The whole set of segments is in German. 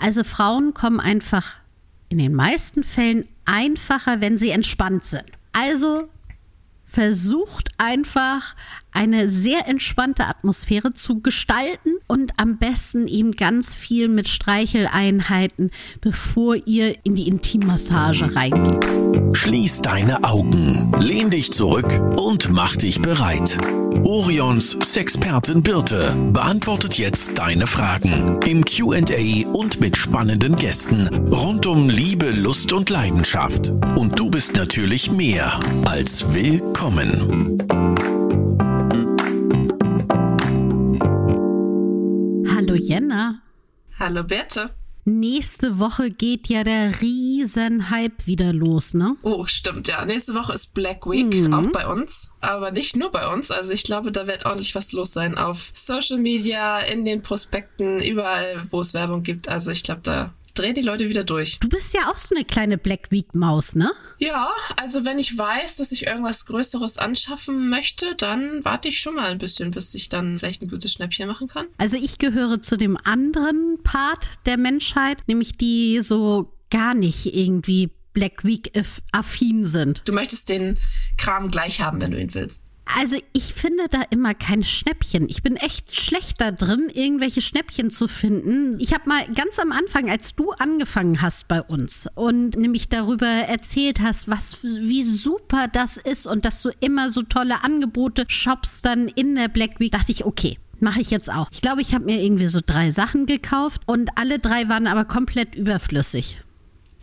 Also Frauen kommen einfach in den meisten Fällen einfacher, wenn sie entspannt sind. Also versucht einfach eine sehr entspannte Atmosphäre zu gestalten und am besten eben ganz viel mit Streicheleinheiten, bevor ihr in die Intimmassage reingeht. Schließ deine Augen, lehn dich zurück und mach dich bereit. Orions Sexpertin Birte beantwortet jetzt deine Fragen im QA und mit spannenden Gästen rund um Liebe, Lust und Leidenschaft. Und du bist natürlich mehr als willkommen. Hallo Jenna. Hallo Berthe. Nächste Woche geht ja der Riesenhype wieder los, ne? Oh, stimmt, ja. Nächste Woche ist Black Week, mhm. auch bei uns. Aber nicht nur bei uns. Also ich glaube, da wird ordentlich was los sein auf Social Media, in den Prospekten, überall, wo es Werbung gibt. Also ich glaube, da drehen die Leute wieder durch. Du bist ja auch so eine kleine Black Week Maus, ne? Ja, also wenn ich weiß, dass ich irgendwas Größeres anschaffen möchte, dann warte ich schon mal ein bisschen, bis ich dann vielleicht ein gutes Schnäppchen machen kann. Also ich gehöre zu dem anderen Part der Menschheit, nämlich die so gar nicht irgendwie Black Week affin sind. Du möchtest den Kram gleich haben, wenn du ihn willst. Also ich finde da immer kein Schnäppchen. Ich bin echt schlecht da drin, irgendwelche Schnäppchen zu finden. Ich habe mal ganz am Anfang, als du angefangen hast bei uns und nämlich darüber erzählt hast, was wie super das ist und dass du immer so tolle Angebote shops dann in der Black Week, dachte ich, okay, mache ich jetzt auch. Ich glaube, ich habe mir irgendwie so drei Sachen gekauft und alle drei waren aber komplett überflüssig.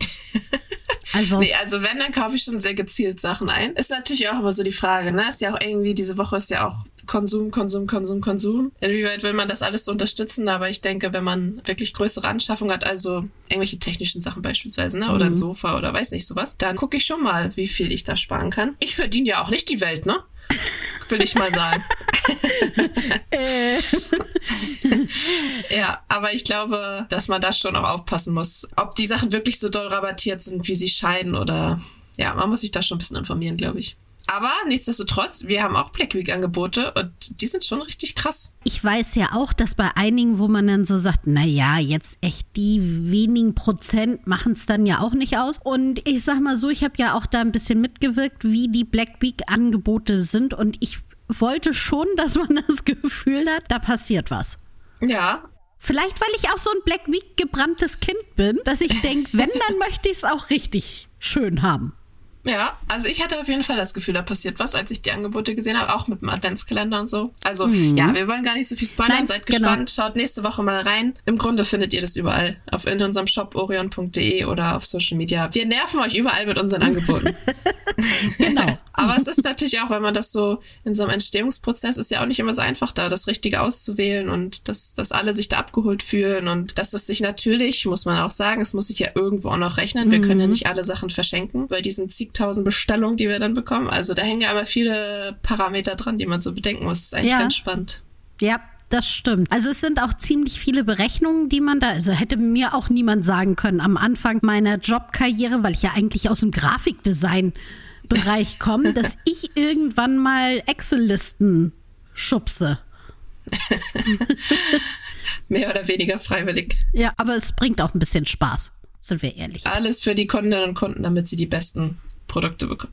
Also, nee, also wenn, dann kaufe ich schon sehr gezielt Sachen ein. Ist natürlich auch immer so die Frage, ne? Ist ja auch irgendwie, diese Woche ist ja auch Konsum, Konsum, Konsum, Konsum. Inwieweit will man das alles so unterstützen? Aber ich denke, wenn man wirklich größere Anschaffungen hat, also irgendwelche technischen Sachen beispielsweise, ne? Oder mhm. ein Sofa oder weiß nicht sowas, dann gucke ich schon mal, wie viel ich da sparen kann. Ich verdiene ja auch nicht die Welt, ne? Will ich mal sagen. Äh. ja, aber ich glaube, dass man da schon auch aufpassen muss, ob die Sachen wirklich so doll rabattiert sind, wie sie scheinen oder ja, man muss sich da schon ein bisschen informieren, glaube ich. Aber nichtsdestotrotz, wir haben auch Black Week Angebote und die sind schon richtig krass. Ich weiß ja auch, dass bei einigen, wo man dann so sagt, na ja, jetzt echt die wenigen Prozent machen es dann ja auch nicht aus. Und ich sag mal so, ich habe ja auch da ein bisschen mitgewirkt, wie die Black Week Angebote sind und ich wollte schon, dass man das Gefühl hat, da passiert was. Ja. Vielleicht, weil ich auch so ein Black Week gebranntes Kind bin, dass ich denke, wenn, dann möchte ich es auch richtig schön haben. Ja, also ich hatte auf jeden Fall das Gefühl, da passiert was, als ich die Angebote gesehen habe, auch mit dem Adventskalender und so. Also mhm. ja, wir wollen gar nicht so viel spoilern, Nein, seid genau. gespannt, schaut nächste Woche mal rein. Im Grunde findet ihr das überall, auf in unserem Shop orion.de oder auf Social Media. Wir nerven euch überall mit unseren Angeboten. genau. Aber es ist natürlich auch, wenn man das so in so einem Entstehungsprozess ist ja auch nicht immer so einfach da, das Richtige auszuwählen und dass, dass alle sich da abgeholt fühlen und dass das sich natürlich, muss man auch sagen, es muss sich ja irgendwo auch noch rechnen. Wir mhm. können ja nicht alle Sachen verschenken bei diesen zig 50.000 Bestellungen, die wir dann bekommen. Also da hängen ja aber viele Parameter dran, die man so bedenken muss. Das ist eigentlich ja. ganz spannend. Ja, das stimmt. Also es sind auch ziemlich viele Berechnungen, die man da, also hätte mir auch niemand sagen können am Anfang meiner Jobkarriere, weil ich ja eigentlich aus dem Grafikdesign-Bereich komme, dass ich irgendwann mal Excel-Listen schubse. Mehr oder weniger freiwillig. Ja, aber es bringt auch ein bisschen Spaß, sind wir ehrlich. Alles für die Kundinnen und Kunden, damit sie die besten Produkte bekommen.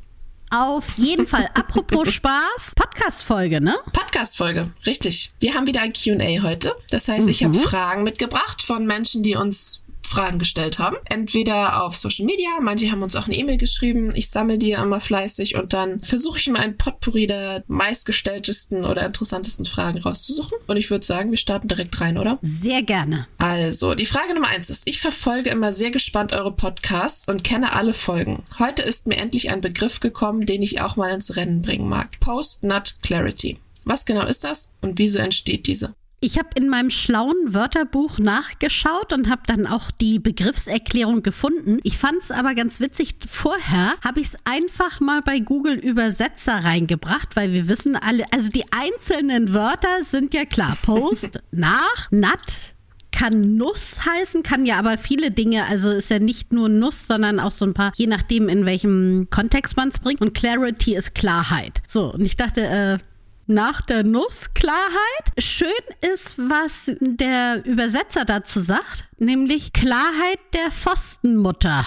Auf jeden Fall. Apropos Spaß, Podcast-Folge, ne? Podcast-Folge, richtig. Wir haben wieder ein QA heute. Das heißt, mhm. ich habe Fragen mitgebracht von Menschen, die uns Fragen gestellt haben. Entweder auf Social Media, manche haben uns auch eine E-Mail geschrieben. Ich sammle die immer fleißig und dann versuche ich mal ein Potpourri der meistgestelltesten oder interessantesten Fragen rauszusuchen. Und ich würde sagen, wir starten direkt rein, oder? Sehr gerne. Also, die Frage Nummer eins ist, ich verfolge immer sehr gespannt eure Podcasts und kenne alle Folgen. Heute ist mir endlich ein Begriff gekommen, den ich auch mal ins Rennen bringen mag. Post-Nut Clarity. Was genau ist das und wieso entsteht diese? Ich habe in meinem schlauen Wörterbuch nachgeschaut und habe dann auch die Begriffserklärung gefunden. Ich fand es aber ganz witzig. Vorher habe ich es einfach mal bei Google Übersetzer reingebracht, weil wir wissen alle, also die einzelnen Wörter sind ja klar. Post, nach, nat, kann Nuss heißen, kann ja aber viele Dinge, also ist ja nicht nur Nuss, sondern auch so ein paar, je nachdem, in welchem Kontext man es bringt. Und Clarity ist Klarheit. So, und ich dachte, äh, nach der Nuss Klarheit. Schön ist, was der Übersetzer dazu sagt, nämlich Klarheit der Pfostenmutter.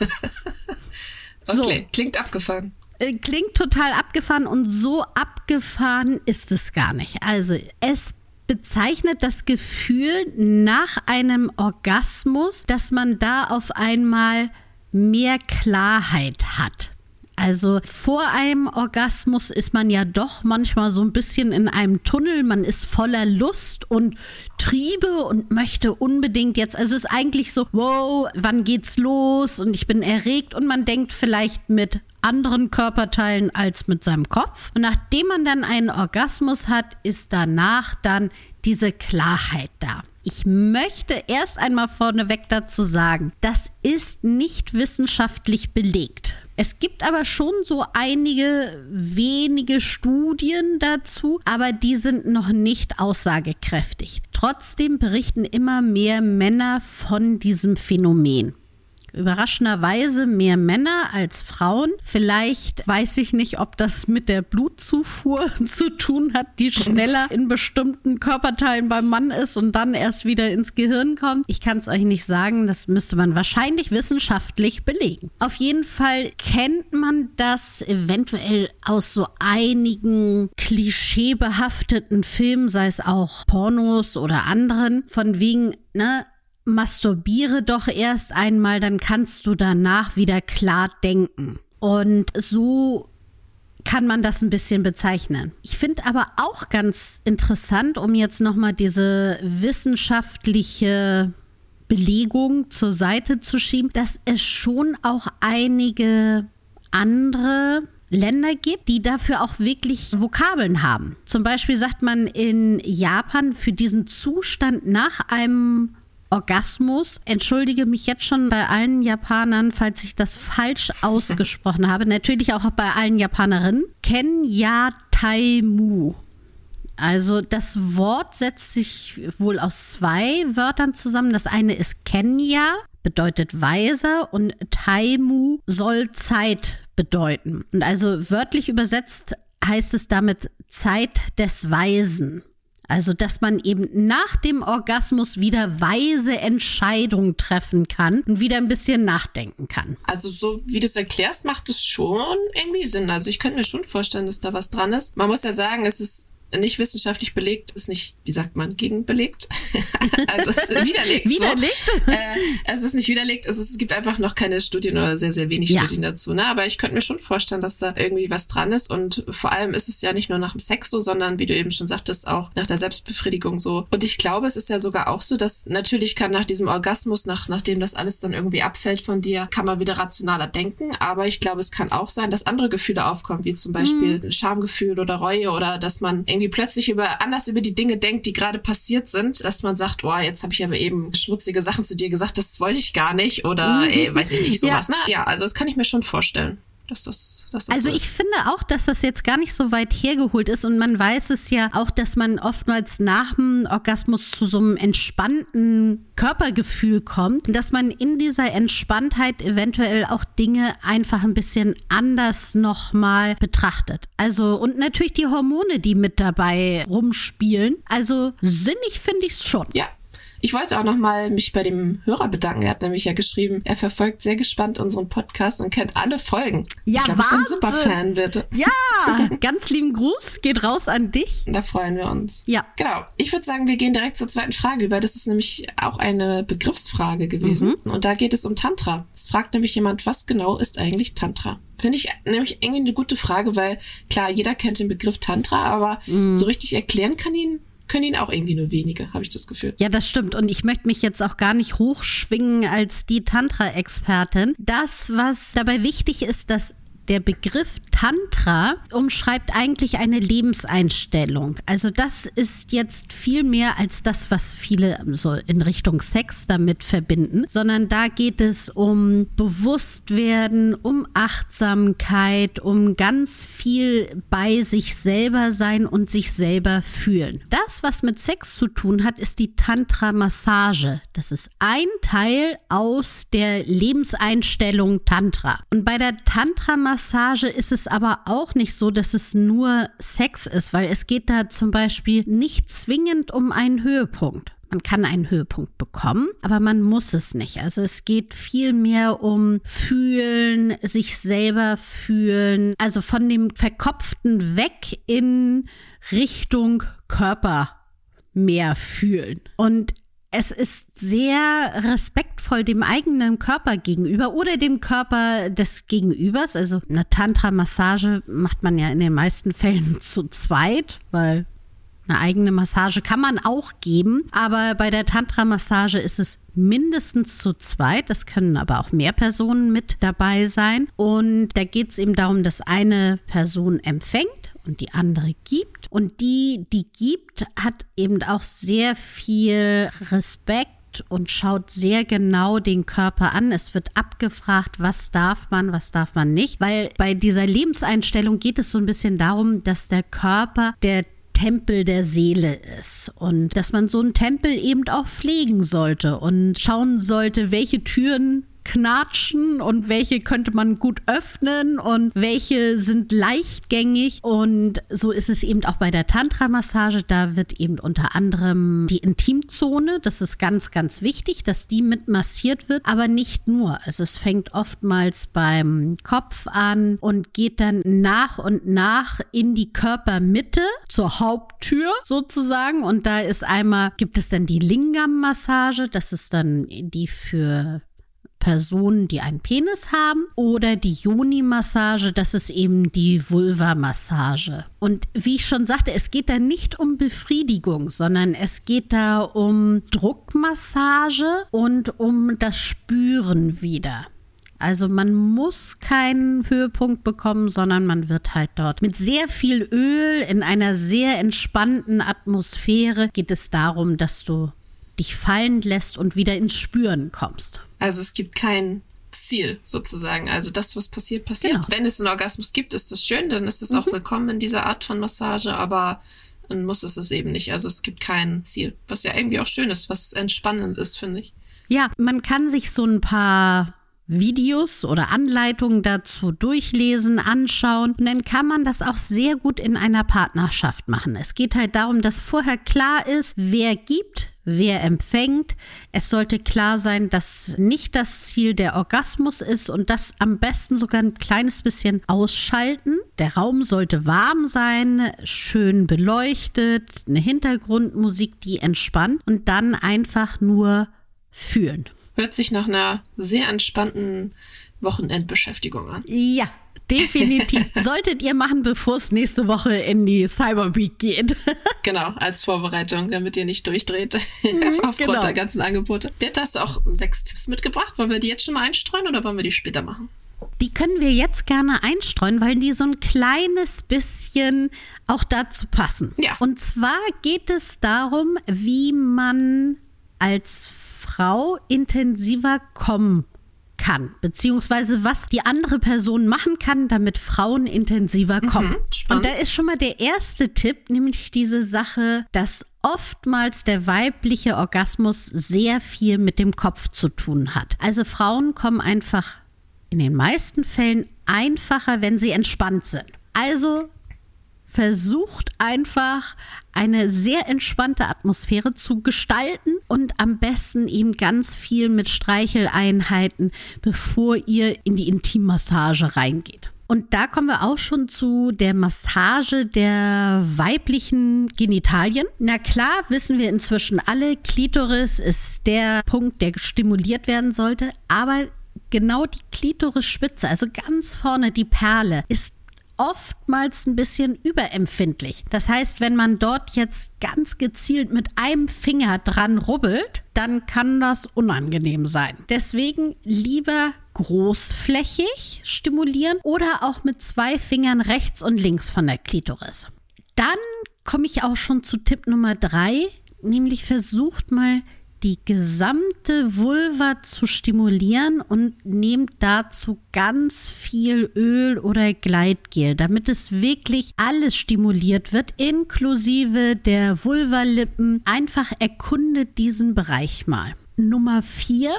okay, so. klingt abgefahren. Äh, klingt total abgefahren und so abgefahren ist es gar nicht. Also es bezeichnet das Gefühl nach einem Orgasmus, dass man da auf einmal mehr Klarheit hat. Also vor einem Orgasmus ist man ja doch manchmal so ein bisschen in einem Tunnel. Man ist voller Lust und Triebe und möchte unbedingt jetzt. Also es ist eigentlich so, wow, wann geht's los? Und ich bin erregt und man denkt vielleicht mit anderen Körperteilen als mit seinem Kopf. Und nachdem man dann einen Orgasmus hat, ist danach dann diese Klarheit da. Ich möchte erst einmal vorneweg dazu sagen, das ist nicht wissenschaftlich belegt. Es gibt aber schon so einige wenige Studien dazu, aber die sind noch nicht aussagekräftig. Trotzdem berichten immer mehr Männer von diesem Phänomen überraschenderweise mehr Männer als Frauen. Vielleicht weiß ich nicht, ob das mit der Blutzufuhr zu tun hat, die schneller in bestimmten Körperteilen beim Mann ist und dann erst wieder ins Gehirn kommt. Ich kann es euch nicht sagen, das müsste man wahrscheinlich wissenschaftlich belegen. Auf jeden Fall kennt man das eventuell aus so einigen klischeebehafteten Filmen, sei es auch Pornos oder anderen, von wegen, ne, masturbiere doch erst einmal, dann kannst du danach wieder klar denken. Und so kann man das ein bisschen bezeichnen. Ich finde aber auch ganz interessant, um jetzt nochmal diese wissenschaftliche Belegung zur Seite zu schieben, dass es schon auch einige andere Länder gibt, die dafür auch wirklich Vokabeln haben. Zum Beispiel sagt man in Japan für diesen Zustand nach einem Orgasmus. Entschuldige mich jetzt schon bei allen Japanern, falls ich das falsch ausgesprochen habe. Natürlich auch bei allen Japanerinnen. Kenya Taimu. Also das Wort setzt sich wohl aus zwei Wörtern zusammen. Das eine ist Kenya, bedeutet weiser und Taimu soll Zeit bedeuten. Und also wörtlich übersetzt heißt es damit Zeit des Weisen. Also, dass man eben nach dem Orgasmus wieder weise Entscheidungen treffen kann und wieder ein bisschen nachdenken kann. Also, so wie du es erklärst, macht es schon irgendwie Sinn. Also, ich könnte mir schon vorstellen, dass da was dran ist. Man muss ja sagen, es ist nicht wissenschaftlich belegt, ist nicht, wie sagt man, gegenbelegt. also es ist widerlegt. widerlegt? So. Äh, es ist nicht widerlegt, es, ist, es gibt einfach noch keine Studien oder sehr, sehr wenig ja. Studien dazu. Ne? Aber ich könnte mir schon vorstellen, dass da irgendwie was dran ist. Und vor allem ist es ja nicht nur nach dem Sex so, sondern wie du eben schon sagtest, auch nach der Selbstbefriedigung so. Und ich glaube, es ist ja sogar auch so, dass natürlich kann nach diesem Orgasmus, nach, nachdem das alles dann irgendwie abfällt von dir, kann man wieder rationaler denken. Aber ich glaube, es kann auch sein, dass andere Gefühle aufkommen, wie zum Beispiel mhm. ein Schamgefühl oder Reue oder dass man irgendwie irgendwie plötzlich über anders über die Dinge denkt, die gerade passiert sind, dass man sagt, oh, jetzt habe ich aber eben schmutzige Sachen zu dir gesagt, das wollte ich gar nicht oder mhm. ey, weiß ich nicht, sowas. Ja. Ne? ja, also das kann ich mir schon vorstellen dass das, dass das Also so ich finde auch, dass das jetzt gar nicht so weit hergeholt ist und man weiß es ja auch, dass man oftmals nach dem Orgasmus zu so einem entspannten Körpergefühl kommt und dass man in dieser Entspanntheit eventuell auch Dinge einfach ein bisschen anders nochmal betrachtet. Also und natürlich die Hormone, die mit dabei rumspielen. Also sinnig finde ich es schon. Ja, ich wollte auch nochmal mich bei dem Hörer bedanken. Er hat nämlich ja geschrieben, er verfolgt sehr gespannt unseren Podcast und kennt alle Folgen. Ja, ich glaub, Wahnsinn. ist ein super Fan, bitte. Ja, ganz lieben Gruß, geht raus an dich. Da freuen wir uns. Ja. Genau. Ich würde sagen, wir gehen direkt zur zweiten Frage über. Das ist nämlich auch eine Begriffsfrage gewesen. Mhm. Und da geht es um Tantra. Es fragt nämlich jemand, was genau ist eigentlich Tantra? Finde ich nämlich irgendwie eine gute Frage, weil klar, jeder kennt den Begriff Tantra, aber mhm. so richtig erklären kann ihn können ihn auch irgendwie nur wenige, habe ich das Gefühl. Ja, das stimmt. Und ich möchte mich jetzt auch gar nicht hochschwingen als die Tantra-Expertin. Das, was dabei wichtig ist, dass der Begriff Tantra umschreibt eigentlich eine Lebenseinstellung. Also das ist jetzt viel mehr als das, was viele so in Richtung Sex damit verbinden, sondern da geht es um Bewusstwerden, um Achtsamkeit, um ganz viel bei sich selber sein und sich selber fühlen. Das, was mit Sex zu tun hat, ist die Tantra-Massage. Das ist ein Teil aus der Lebenseinstellung Tantra. Und bei der Tantra-Massage Tantra-Massage ist es aber auch nicht so, dass es nur Sex ist, weil es geht da zum Beispiel nicht zwingend um einen Höhepunkt. Man kann einen Höhepunkt bekommen, aber man muss es nicht. Also es geht viel mehr um fühlen, sich selber fühlen, also von dem Verkopften weg in Richtung Körper mehr fühlen. Und es ist sehr respektvoll dem eigenen Körper gegenüber oder dem Körper des Gegenübers. Also eine Tantra-Massage macht man ja in den meisten Fällen zu zweit, weil eine eigene Massage kann man auch geben, aber bei der Tantra-Massage ist es mindestens zu zweit. Das können aber auch mehr Personen mit dabei sein. Und da geht es eben darum, dass eine Person empfängt und die andere gibt. Und die, die gibt, hat eben auch sehr viel Respekt und schaut sehr genau den Körper an. Es wird abgefragt, was darf man, was darf man nicht. Weil bei dieser Lebenseinstellung geht es so ein bisschen darum, dass der Körper der Tempel der Seele ist und dass man so einen Tempel eben auch pflegen sollte und schauen sollte, welche Türen knatschen und welche könnte man gut öffnen und welche sind leichtgängig. Und so ist es eben auch bei der Tantra-Massage. Da wird eben unter anderem die Intimzone, das ist ganz, ganz wichtig, dass die mit massiert wird, aber nicht nur. Also es fängt oftmals beim Kopf an und geht dann nach und nach in die Körpermitte zur Haupttür sozusagen. Und da ist einmal, gibt es dann die Lingam-Massage, das ist dann die für Personen, die einen Penis haben, oder die Yoni-Massage, das ist eben die Vulva-Massage. Und wie ich schon sagte, es geht da nicht um Befriedigung, sondern es geht da um Druckmassage und um das Spüren wieder. Also man muss keinen Höhepunkt bekommen, sondern man wird halt dort mit sehr viel Öl in einer sehr entspannten Atmosphäre geht es darum, dass du dich fallen lässt und wieder ins Spüren kommst. Also es gibt kein Ziel sozusagen. Also das, was passiert, passiert. Genau. Wenn es einen Orgasmus gibt, ist das schön, dann ist es mhm. auch willkommen in dieser Art von Massage, aber dann muss es es eben nicht. Also es gibt kein Ziel, was ja irgendwie auch schön ist, was entspannend ist, finde ich. Ja, man kann sich so ein paar Videos oder Anleitungen dazu durchlesen, anschauen. Und dann kann man das auch sehr gut in einer Partnerschaft machen. Es geht halt darum, dass vorher klar ist, wer gibt, wer empfängt. Es sollte klar sein, dass nicht das Ziel der Orgasmus ist und das am besten sogar ein kleines bisschen ausschalten. Der Raum sollte warm sein, schön beleuchtet, eine Hintergrundmusik, die entspannt und dann einfach nur fühlen. Hört sich nach einer sehr entspannten Wochenendbeschäftigung an. Ja, definitiv. Solltet ihr machen, bevor es nächste Woche in die Cyber Week geht. genau, als Vorbereitung, damit ihr nicht durchdreht mhm, aufgrund genau. der ganzen Angebote. Bert, hast du auch sechs Tipps mitgebracht. Wollen wir die jetzt schon mal einstreuen oder wollen wir die später machen? Die können wir jetzt gerne einstreuen, weil die so ein kleines bisschen auch dazu passen. Ja. Und zwar geht es darum, wie man als Frau intensiver kommen kann, beziehungsweise was die andere Person machen kann, damit Frauen intensiver mhm, kommen. Mhm, und da ist schon mal der erste Tipp, nämlich diese Sache, dass oftmals der weibliche Orgasmus sehr viel mit dem Kopf zu tun hat. Also Frauen kommen einfach in den meisten Fällen einfacher, wenn sie entspannt sind. Also versucht einfach eine sehr entspannte Atmosphäre zu gestalten und am besten eben ganz viel mit Streicheleinheiten, bevor ihr in die Intimmassage reingeht. Und da kommen wir auch schon zu der Massage der weiblichen Genitalien. Na klar, wissen wir inzwischen alle, Klitoris ist der Punkt, der stimuliert werden sollte, aber genau die Klitorisspitze, also ganz vorne die Perle, ist oftmals ein bisschen überempfindlich. Das heißt, wenn man dort jetzt ganz gezielt mit einem Finger dran rubbelt, dann kann das unangenehm sein. Deswegen lieber großflächig stimulieren oder auch mit zwei Fingern rechts und links von der Klitoris. Dann komme ich auch schon zu Tipp Nummer drei, nämlich versucht mal die gesamte Vulva zu stimulieren und nehmt dazu ganz viel Öl oder Gleitgel, damit es wirklich alles stimuliert wird, inklusive der Vulvalippen. Einfach erkundet diesen Bereich mal. Nummer vier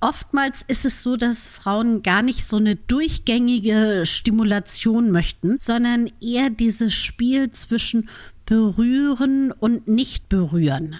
oftmals ist es so, dass Frauen gar nicht so eine durchgängige Stimulation möchten, sondern eher dieses Spiel zwischen berühren und nicht berühren.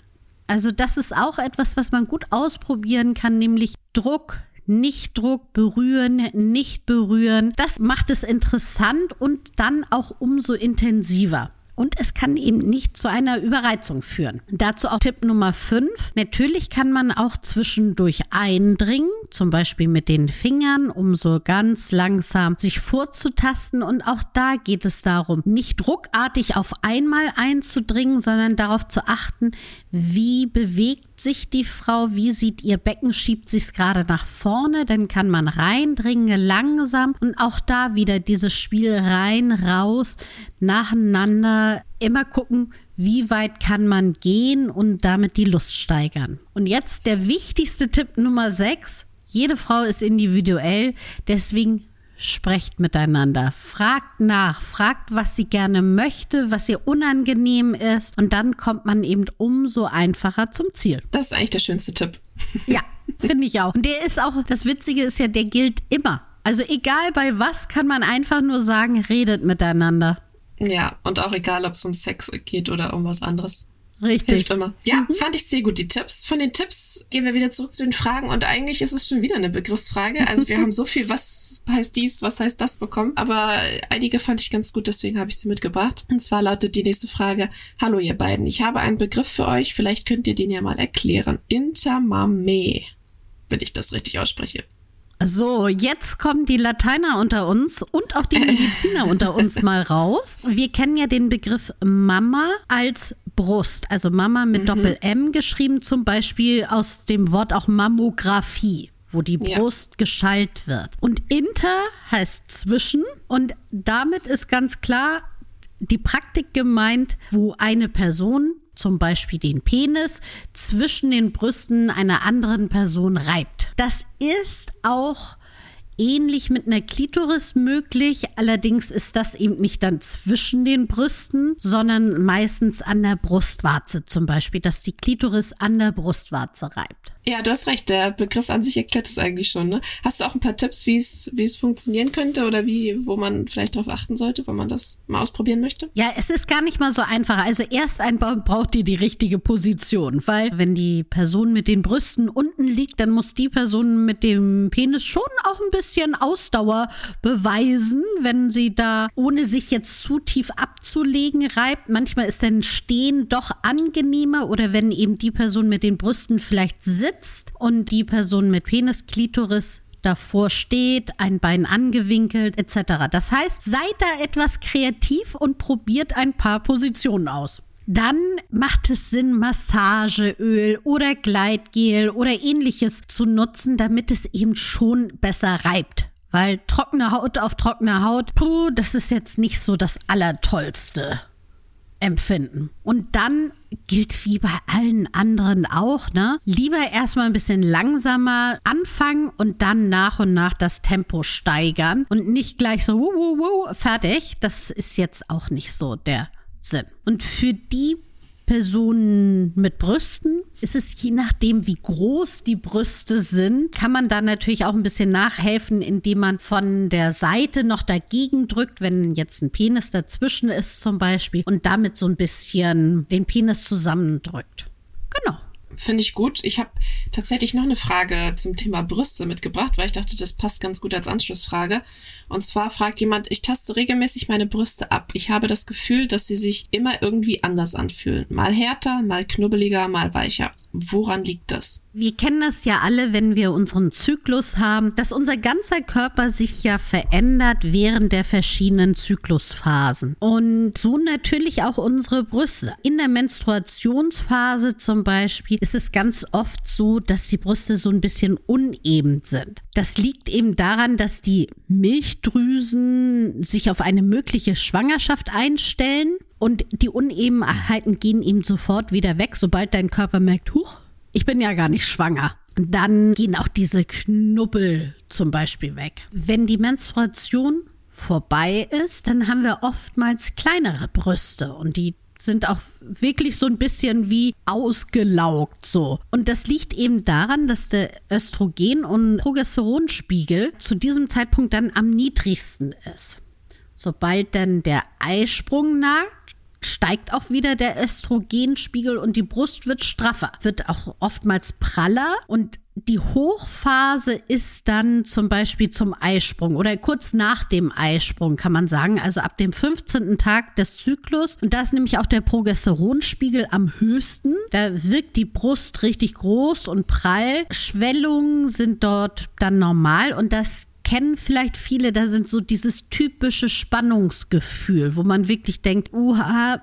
Also das ist auch etwas, was man gut ausprobieren kann, nämlich Druck, nicht Druck, berühren, nicht berühren. Das macht es interessant und dann auch umso intensiver und es kann eben nicht zu einer Überreizung führen. Dazu auch Tipp Nummer 5. Natürlich kann man auch zwischendurch eindringen, zum Beispiel mit den Fingern, um so ganz langsam sich vorzutasten. Und auch da geht es darum, nicht druckartig auf einmal einzudringen, sondern darauf zu achten, wie bewegt sich die Frau, wie sieht ihr Becken, schiebt sich es gerade nach vorne, dann kann man reindringen langsam und auch da wieder dieses Spiel rein, raus, nacheinander immer gucken, wie weit kann man gehen und damit die Lust steigern. Und jetzt der wichtigste Tipp Nummer 6. Jede Frau ist individuell, deswegen sprecht miteinander, fragt nach, fragt, was sie gerne möchte, was ihr unangenehm ist und dann kommt man eben umso einfacher zum Ziel. Das ist eigentlich der schönste Tipp. Ja, finde ich auch. Und der ist auch, das Witzige ist ja, der gilt immer. Also egal bei was kann man einfach nur sagen, redet miteinander. Ja, und auch egal, ob es um Sex geht oder um was anderes. Richtig. Hilft immer. Ja, mhm. fand ich sehr gut, die Tipps. Von den Tipps gehen wir wieder zurück zu den Fragen und eigentlich ist es schon wieder eine Begriffsfrage. Also wir haben so viel, was heißt dies, was heißt das bekommen, aber einige fand ich ganz gut, deswegen habe ich sie mitgebracht. Und zwar lautet die nächste Frage, hallo ihr beiden, ich habe einen Begriff für euch, vielleicht könnt ihr den ja mal erklären. Intermame, wenn ich das richtig ausspreche. So, jetzt kommen die Lateiner unter uns und auch die Mediziner unter uns mal raus. Wir kennen ja den Begriff Mama als Brust, also Mama mit mhm. Doppel-M geschrieben, zum Beispiel aus dem Wort auch Mammographie wo die Brust ja. geschallt wird. Und inter heißt zwischen und damit ist ganz klar die Praktik gemeint, wo eine Person zum Beispiel den Penis, zwischen den Brüsten einer anderen Person reibt. Das ist auch ähnlich mit einer Klitoris möglich. Allerdings ist das eben nicht dann zwischen den Brüsten, sondern meistens an der Brustwarze zum Beispiel, dass die Klitoris an der Brustwarze reibt. Ja, du hast recht. Der Begriff an sich erklärt es eigentlich schon. Ne? Hast du auch ein paar Tipps, wie es wie es funktionieren könnte oder wie wo man vielleicht darauf achten sollte, wenn man das mal ausprobieren möchte? Ja, es ist gar nicht mal so einfach. Also erst einmal braucht ihr die richtige Position, weil wenn die Person mit den Brüsten unten liegt, dann muss die Person mit dem Penis schon auch ein bisschen Ausdauer beweisen, wenn sie da ohne sich jetzt zu tief abzulegen reibt. Manchmal ist dann Stehen doch angenehmer oder wenn eben die Person mit den Brüsten vielleicht sitzt sitzt und die Person mit Penis, Klitoris davor steht, ein Bein angewinkelt etc. Das heißt, seid da etwas kreativ und probiert ein paar Positionen aus. Dann macht es Sinn, Massageöl oder Gleitgel oder ähnliches zu nutzen, damit es eben schon besser reibt. Weil trockene Haut auf trockene Haut, puh, das ist jetzt nicht so das Allertollste empfinden. Und dann gilt wie bei allen anderen auch, ne? Lieber erstmal ein bisschen langsamer anfangen und dann nach und nach das Tempo steigern und nicht gleich so, wuh, wuh, wuh, fertig. Das ist jetzt auch nicht so der. Und für die Personen mit Brüsten ist es je nachdem, wie groß die Brüste sind, kann man da natürlich auch ein bisschen nachhelfen, indem man von der Seite noch dagegen drückt, wenn jetzt ein Penis dazwischen ist zum Beispiel und damit so ein bisschen den Penis zusammendrückt. Genau. Finde ich gut. Ich habe tatsächlich noch eine Frage zum Thema Brüste mitgebracht, weil ich dachte, das passt ganz gut als Anschlussfrage. Und zwar fragt jemand, ich taste regelmäßig meine Brüste ab. Ich habe das Gefühl, dass sie sich immer irgendwie anders anfühlen. Mal härter, mal knubbeliger, mal weicher. Woran liegt das? Wir kennen das ja alle, wenn wir unseren Zyklus haben, dass unser ganzer Körper sich ja verändert während der verschiedenen Zyklusphasen. Und so natürlich auch unsere Brüste. In der Menstruationsphase zum Beispiel ist es ganz oft so, dass die Brüste so ein bisschen uneben sind. Das liegt eben daran, dass die Milchdrüsen sich auf eine mögliche Schwangerschaft einstellen und die Unebenheiten gehen eben sofort wieder weg, sobald dein Körper merkt, huch, ich bin ja gar nicht schwanger. Dann gehen auch diese Knubbel zum Beispiel weg. Wenn die Menstruation vorbei ist, dann haben wir oftmals kleinere Brüste und die sind auch wirklich so ein bisschen wie ausgelaugt so. Und das liegt eben daran, dass der Östrogen- und Progesteronspiegel zu diesem Zeitpunkt dann am niedrigsten ist. Sobald dann der Eisprung naht, steigt auch wieder der Östrogenspiegel und die Brust wird straffer, wird auch oftmals praller und die Hochphase ist dann zum Beispiel zum Eisprung oder kurz nach dem Eisprung, kann man sagen, also ab dem 15. Tag des Zyklus. Und da ist nämlich auch der Progesteronspiegel am höchsten. Da wirkt die Brust richtig groß und prall. Schwellungen sind dort dann normal und das kennen vielleicht viele, da sind so dieses typische Spannungsgefühl, wo man wirklich denkt, uha,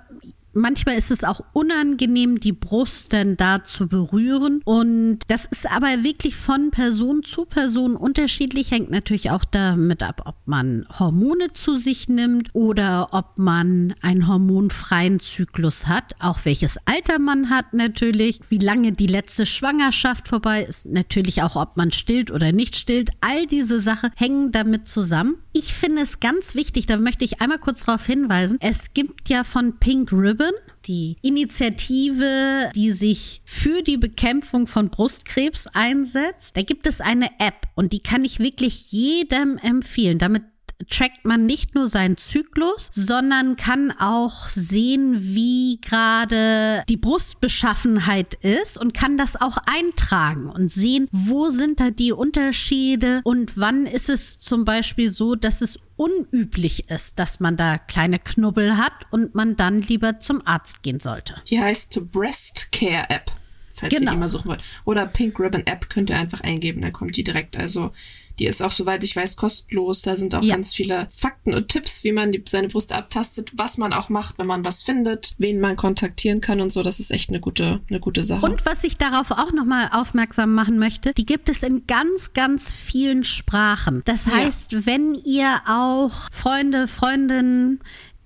manchmal ist es auch unangenehm, die Brust dann da zu berühren. Und das ist aber wirklich von Person zu Person unterschiedlich. Hängt natürlich auch damit ab, ob man Hormone zu sich nimmt oder ob man einen hormonfreien Zyklus hat. Auch welches Alter man hat natürlich. Wie lange die letzte Schwangerschaft vorbei ist. Natürlich auch, ob man stillt oder nicht stillt. All diese Sachen hängen damit zusammen. Ich finde es ganz wichtig, da möchte ich einmal kurz darauf hinweisen. Es gibt ja von Pink Ribbon die Initiative, die sich für die Bekämpfung von Brustkrebs einsetzt. Da gibt es eine App und die kann ich wirklich jedem empfehlen. Damit trackt man nicht nur seinen Zyklus, sondern kann auch sehen, wie gerade die Brustbeschaffenheit ist und kann das auch eintragen und sehen, wo sind da die Unterschiede und wann ist es zum Beispiel so, dass es unüblich ist, dass man da kleine Knubbel hat und man dann lieber zum Arzt gehen sollte. Die heißt Breast Care App, falls genau. ihr die mal suchen wollt. Oder Pink Ribbon App könnt ihr einfach eingeben, dann kommt die direkt. Also die ist auch, soweit ich weiß, kostenlos. Da sind auch ja. ganz viele Fakten und Tipps, wie man die, seine Brust abtastet, was man auch macht, wenn man was findet, wen man kontaktieren kann und so. Das ist echt eine gute, eine gute Sache. Und was ich darauf auch nochmal aufmerksam machen möchte, die gibt es in ganz, ganz vielen Sprachen. Das heißt, ja. wenn ihr auch Freunde, Freundinnen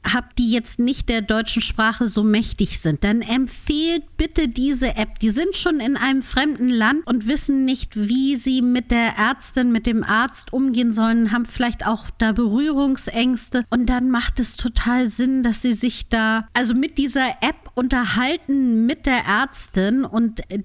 habt, die jetzt nicht der deutschen Sprache so mächtig sind, dann empfehlt bitte diese App. Die sind schon in einem fremden Land und wissen nicht, wie sie mit der Ärztin, mit dem Arzt umgehen sollen, haben vielleicht auch da Berührungsängste und dann macht es total Sinn, dass sie sich da also mit dieser App unterhalten mit der Ärztin und äh,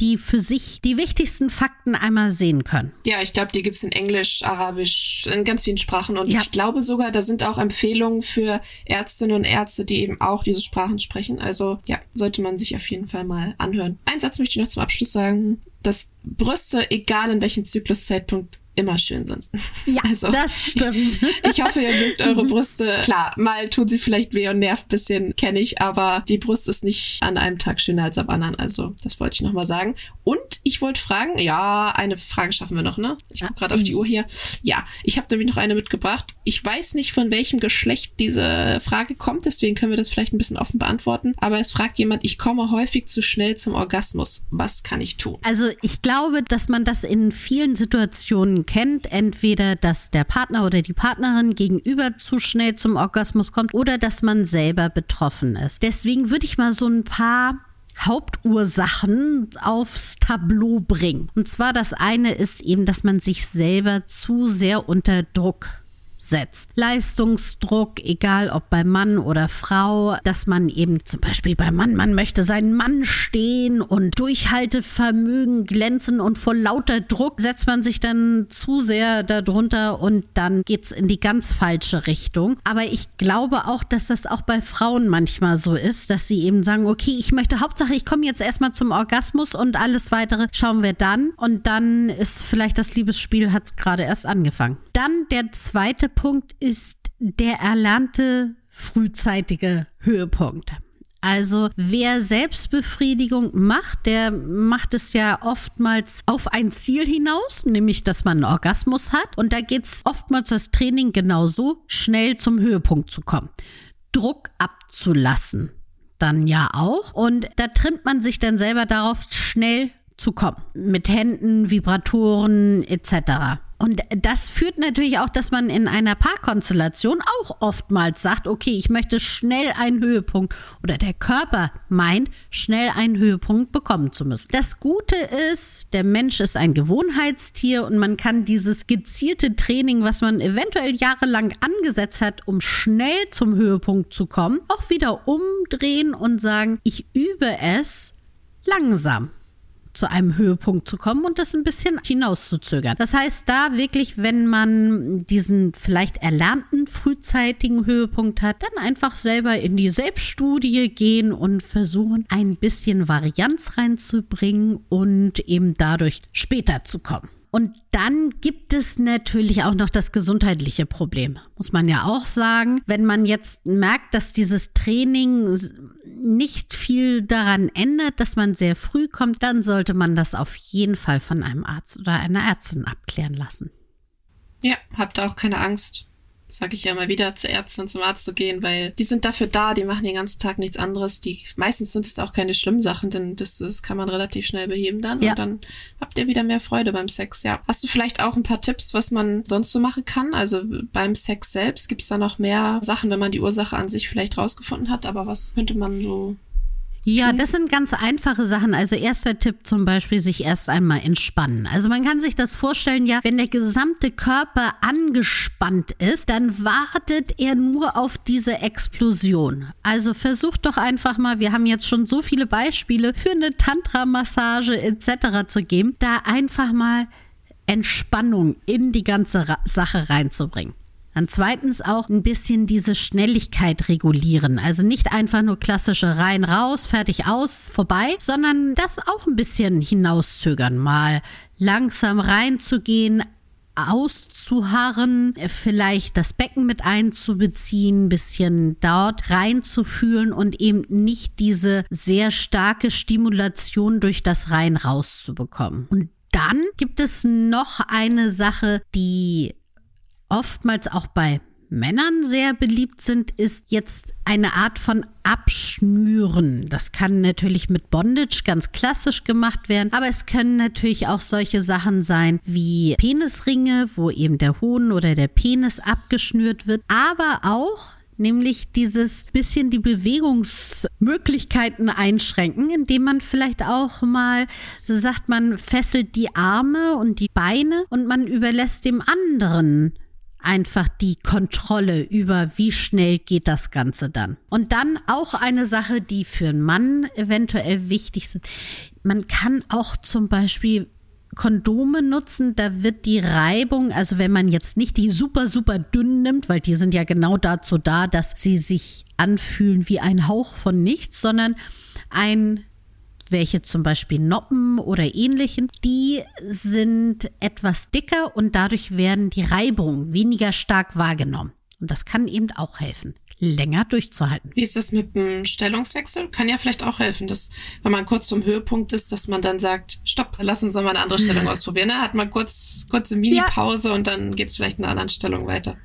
die für sich die wichtigsten Fakten einmal sehen können. Ja, ich glaube, die gibt's in Englisch, Arabisch, in ganz vielen Sprachen. Und ja. ich glaube sogar, da sind auch Empfehlungen für Ärztinnen und Ärzte, die eben auch diese Sprachen sprechen. Also ja, sollte man sich auf jeden Fall mal anhören. Ein Satz möchte ich noch zum Abschluss sagen, dass Brüste, egal in welchem Zykluszeitpunkt, immer schön sind. Ja, also, das stimmt. Ich, hoffe, ihr mögt eure Brüste. Klar, mal tun sie vielleicht weh und nervt bisschen, kenne ich, aber die Brust ist nicht an einem Tag schöner als am anderen. Also, das wollte ich nochmal sagen. Und ich wollte fragen, ja, eine Frage schaffen wir noch, ne? Ich gucke gerade auf die Uhr hier. Ja, ich habe nämlich noch eine mitgebracht. Ich weiß nicht, von welchem Geschlecht diese Frage kommt, deswegen können wir das vielleicht ein bisschen offen beantworten. Aber es fragt jemand, ich komme häufig zu schnell zum Orgasmus. Was kann ich tun? Also, ich glaube, dass man das in vielen Situationen kennt, entweder dass der Partner oder die Partnerin gegenüber zu schnell zum Orgasmus kommt oder dass man selber betroffen ist. Deswegen würde ich mal so ein paar Hauptursachen aufs Tableau bringen. Und zwar das eine ist eben, dass man sich selber zu sehr unter Druck setzt. Leistungsdruck, egal ob bei Mann oder Frau, dass man eben zum Beispiel beim Mann, man möchte seinen Mann stehen und Durchhaltevermögen glänzen und vor lauter Druck setzt man sich dann zu sehr darunter und dann geht es in die ganz falsche Richtung. Aber ich glaube auch, dass das auch bei Frauen manchmal so ist, dass sie eben sagen, okay, ich möchte Hauptsache, ich komme jetzt erstmal zum Orgasmus und alles weitere schauen wir dann und dann ist vielleicht das Liebesspiel hat gerade erst angefangen. Dann der zweite Punkt ist der erlernte frühzeitige Höhepunkt. Also wer Selbstbefriedigung macht, der macht es ja oftmals auf ein Ziel hinaus, nämlich dass man einen Orgasmus hat. Und da geht es oftmals das Training genauso, schnell zum Höhepunkt zu kommen. Druck abzulassen. Dann ja auch. Und da trimmt man sich dann selber darauf, schnell zu kommen. Mit Händen, Vibratoren etc. Und das führt natürlich auch, dass man in einer Paarkonstellation auch oftmals sagt, okay, ich möchte schnell einen Höhepunkt oder der Körper meint, schnell einen Höhepunkt bekommen zu müssen. Das Gute ist, der Mensch ist ein Gewohnheitstier und man kann dieses gezielte Training, was man eventuell jahrelang angesetzt hat, um schnell zum Höhepunkt zu kommen, auch wieder umdrehen und sagen, ich übe es langsam zu einem Höhepunkt zu kommen und das ein bisschen hinauszuzögern. Das heißt, da wirklich, wenn man diesen vielleicht erlernten frühzeitigen Höhepunkt hat, dann einfach selber in die Selbststudie gehen und versuchen, ein bisschen Varianz reinzubringen und eben dadurch später zu kommen. Und dann gibt es natürlich auch noch das gesundheitliche Problem, muss man ja auch sagen. Wenn man jetzt merkt, dass dieses Training nicht viel daran ändert, dass man sehr früh kommt, dann sollte man das auf jeden Fall von einem Arzt oder einer Ärztin abklären lassen. Ja, habt auch keine Angst sage ich ja mal wieder, zur Ärztin und zum Arzt zu gehen, weil die sind dafür da, die machen den ganzen Tag nichts anderes. Die meistens sind es auch keine schlimmen Sachen, denn das, das kann man relativ schnell beheben dann ja. und dann habt ihr wieder mehr Freude beim Sex. Ja, hast du vielleicht auch ein paar Tipps, was man sonst so machen kann? Also beim Sex selbst gibt es da noch mehr Sachen, wenn man die Ursache an sich vielleicht rausgefunden hat, aber was könnte man so ja, das sind ganz einfache Sachen. Also erster Tipp zum Beispiel, sich erst einmal entspannen. Also man kann sich das vorstellen, ja, wenn der gesamte Körper angespannt ist, dann wartet er nur auf diese Explosion. Also versucht doch einfach mal, wir haben jetzt schon so viele Beispiele für eine Tantra-Massage etc. zu geben, da einfach mal Entspannung in die ganze Sache reinzubringen. Dann zweitens auch ein bisschen diese Schnelligkeit regulieren. Also nicht einfach nur klassische rein, raus, fertig, aus, vorbei, sondern das auch ein bisschen hinauszögern. Mal langsam reinzugehen, auszuharren, vielleicht das Becken mit einzubeziehen, ein bisschen dort reinzufühlen und eben nicht diese sehr starke Stimulation durch das Rein rauszubekommen. Und dann gibt es noch eine Sache, die oftmals auch bei Männern sehr beliebt sind, ist jetzt eine Art von Abschnüren. Das kann natürlich mit Bondage ganz klassisch gemacht werden, aber es können natürlich auch solche Sachen sein wie Penisringe, wo eben der Hohn oder der Penis abgeschnürt wird, aber auch nämlich dieses bisschen die Bewegungsmöglichkeiten einschränken, indem man vielleicht auch mal sagt, man fesselt die Arme und die Beine und man überlässt dem anderen einfach die Kontrolle über, wie schnell geht das Ganze dann. Und dann auch eine Sache, die für einen Mann eventuell wichtig ist. Man kann auch zum Beispiel Kondome nutzen, da wird die Reibung, also wenn man jetzt nicht die super, super dünn nimmt, weil die sind ja genau dazu da, dass sie sich anfühlen wie ein Hauch von nichts, sondern ein welche zum Beispiel Noppen oder ähnlichen, die sind etwas dicker und dadurch werden die Reibungen weniger stark wahrgenommen. Und das kann eben auch helfen länger durchzuhalten. Wie ist das mit dem Stellungswechsel? Kann ja vielleicht auch helfen, dass, wenn man kurz zum Höhepunkt ist, dass man dann sagt, stopp, lass uns mal eine andere Stellung ausprobieren. Ne? Hat man kurz, kurze Mini-Pause ja. und dann geht es vielleicht in einer anderen Stellung weiter.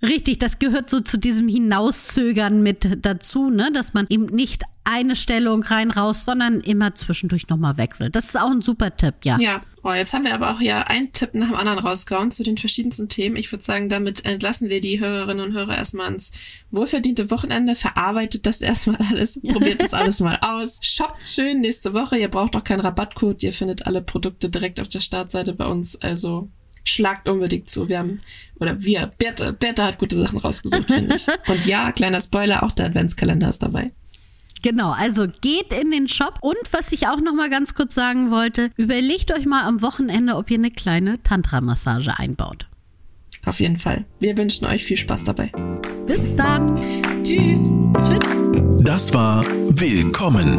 Richtig, das gehört so zu diesem Hinauszögern mit dazu, ne? dass man eben nicht eine Stellung rein raus, sondern immer zwischendurch nochmal wechselt. Das ist auch ein super Tipp, ja. Ja, oh, jetzt haben wir aber auch ja einen Tipp nach dem anderen rausgehauen zu den verschiedensten Themen. Ich würde sagen, damit entlassen wir die Hörerinnen und Hörer erstmal ins wohlverdiente Wochenende. Verarbeitet das erstmal alles, probiert das alles mal aus. Shoppt schön nächste Woche. Ihr braucht auch keinen Rabattcode. Ihr findet alle Produkte direkt auf der Startseite bei uns. Also schlagt unbedingt zu. Wir haben, oder wir, Bertha, Bertha hat gute Sachen rausgesucht, finde ich. Und ja, kleiner Spoiler, auch der Adventskalender ist dabei. Genau, also geht in den Shop und was ich auch noch mal ganz kurz sagen wollte, überlegt euch mal am Wochenende, ob ihr eine kleine Tantra-Massage einbaut. Auf jeden Fall. Wir wünschen euch viel Spaß dabei. Bis dann. Tschüss. Tschüss. Das war Willkommen,